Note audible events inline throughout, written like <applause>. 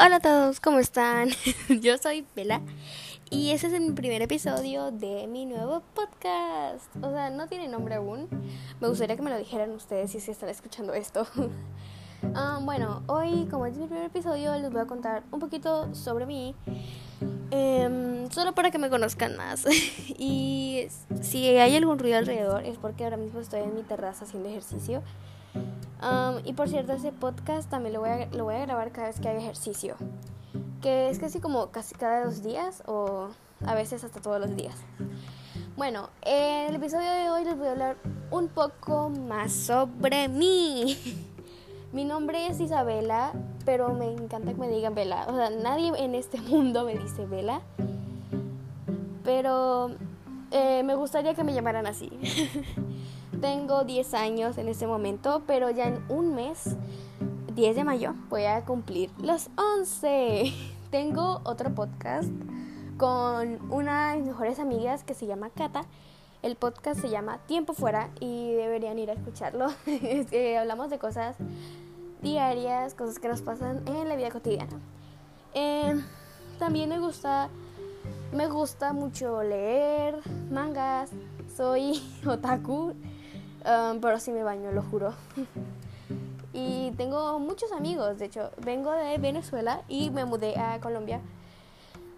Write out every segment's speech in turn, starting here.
Hola a todos, ¿cómo están? <laughs> Yo soy Bella y ese es mi primer episodio de mi nuevo podcast. O sea, no tiene nombre aún. Me gustaría que me lo dijeran ustedes si se están escuchando esto. <laughs> Ah, bueno, hoy como es mi primer episodio les voy a contar un poquito sobre mí. Em, solo para que me conozcan más. <laughs> y si hay algún ruido alrededor es porque ahora mismo estoy en mi terraza haciendo ejercicio y por cierto, ese podcast también lo voy, a, lo voy a grabar cada vez que haga ejercicio. Que es casi como casi cada dos días o a veces hasta todos los días. Bueno, en el episodio de hoy les voy a hablar un poco más sobre mí. <laughs> Mi nombre es Isabela, pero me encanta que me digan Vela. O sea, nadie en este mundo me dice Vela. Pero eh, me gustaría que me llamaran así. <laughs> Tengo 10 años en este momento, pero ya en un mes, 10 de mayo, voy a cumplir los 11. <laughs> Tengo otro podcast con una de mis mejores amigas que se llama Kata. El podcast se llama Tiempo Fuera y deberían ir a escucharlo. <laughs> hablamos de cosas diarias, cosas que nos pasan en la vida cotidiana. Eh, también me gusta, me gusta mucho leer mangas. Soy <laughs> otaku pero sí me baño, lo juro. <laughs> y tengo muchos amigos, de hecho, vengo de Venezuela y me mudé a Colombia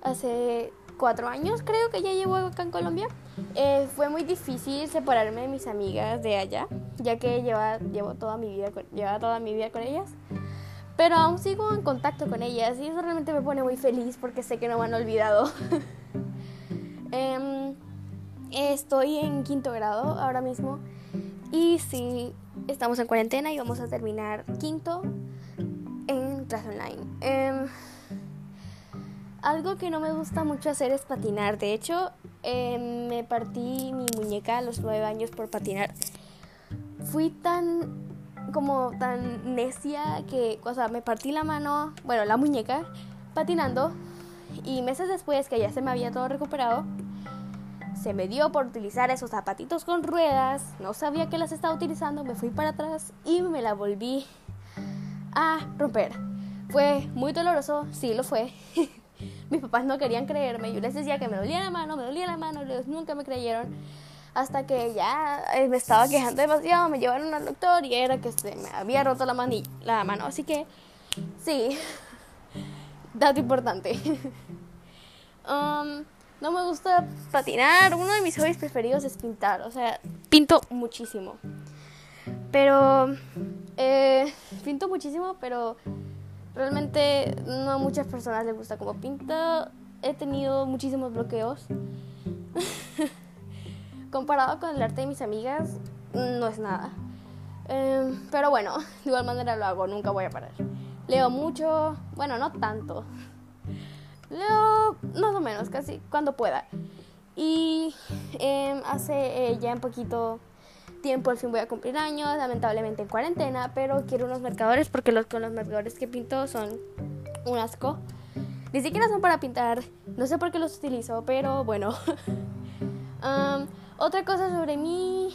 hace cuatro años, creo que ya llevo acá en Colombia. Eh, fue muy difícil separarme de mis amigas de allá, ya que lleva, llevo toda mi vida con, lleva toda mi vida con ellas. Pero aún sigo en contacto con ellas y eso realmente me pone muy feliz porque sé que no me han olvidado. <laughs> Em, estoy en quinto grado ahora mismo y sí, estamos en cuarentena y vamos a terminar quinto en clase online. Em, algo que no me gusta mucho hacer es patinar. De hecho, em, me partí mi muñeca a los nueve años por patinar. Fui tan como tan necia que, o sea, me partí la mano, bueno, la muñeca, patinando. Y meses después que ya se me había todo recuperado, se me dio por utilizar esos zapatitos con ruedas, no sabía que las estaba utilizando, me fui para atrás y me la volví a romper. Fue muy doloroso, sí lo fue. <laughs> Mis papás no querían creerme, yo les decía que me dolía la mano, me dolía la mano, ellos nunca me creyeron. Hasta que ya eh, me estaba quejando demasiado, me llevaron al doctor y era que se me había roto la, la mano. Así que, sí, <laughs> dato importante. <laughs> um, no me gusta patinar. Uno de mis hobbies preferidos es pintar. O sea, pinto muchísimo. Pero... Eh, pinto muchísimo, pero realmente no a muchas personas les gusta como pinto. He tenido muchísimos bloqueos. <laughs> Comparado con el arte de mis amigas, no es nada. Eh, pero bueno, de igual manera lo hago, nunca voy a parar. Leo mucho, bueno, no tanto. Leo más o menos, casi cuando pueda. Y em, hace eh, ya un poquito tiempo al fin voy a cumplir años, lamentablemente en cuarentena, pero quiero unos marcadores porque los con los marcadores que pinto son un asco. Ni siquiera son para pintar, no sé por qué los utilizo, pero bueno. <laughs> otra cosa sobre mí,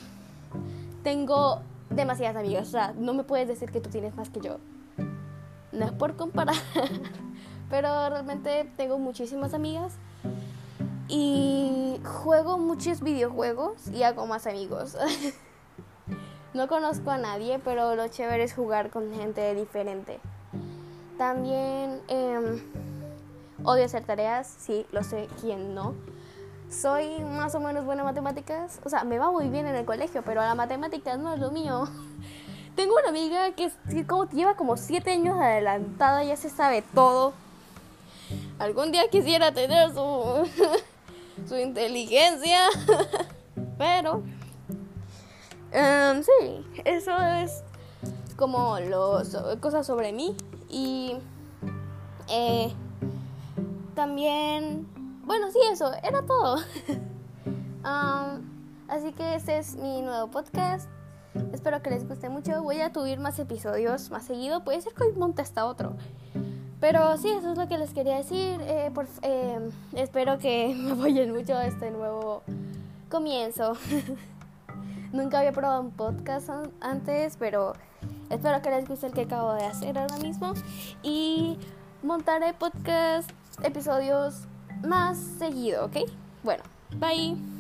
tengo demasiadas amigas, o sea, no me puedes decir que tú tienes más que yo. No es por comparar. <laughs> Pero realmente tengo muchísimas amigas y juego muchos videojuegos y hago más amigos. <laughs> no conozco a nadie, pero lo chévere es jugar con gente diferente. También em, odio hacer tareas, sí, lo sé, ¿quién no? Soy más o menos buena en matemáticas, o sea, me va muy bien en el colegio, pero la matemáticas no es lo mío. <laughs> Tengo una amiga que, como, lleva como 7 años adelantada, ya se sabe todo Algún día quisiera tener su, <laughs> su inteligencia, <laughs> pero em, sí, eso es como cosas sobre mí y eh, también, bueno, sí, eso, era todo. <laughs> así que este es mi nuevo podcast. Espero que les guste mucho. Voy a subir más episodios más seguido. Puede ser que hoy monte hasta otro. Pero sí, eso es lo que les quería decir. Eh, eh, espero que <laughs> me apoyen mucho este nuevo comienzo. <laughs> Nunca había probado un podcast antes, pero espero que les guste el que acabo de hacer ahora mismo. Y montaré podcast, episodios más seguido, ¿ok? Bueno, bye.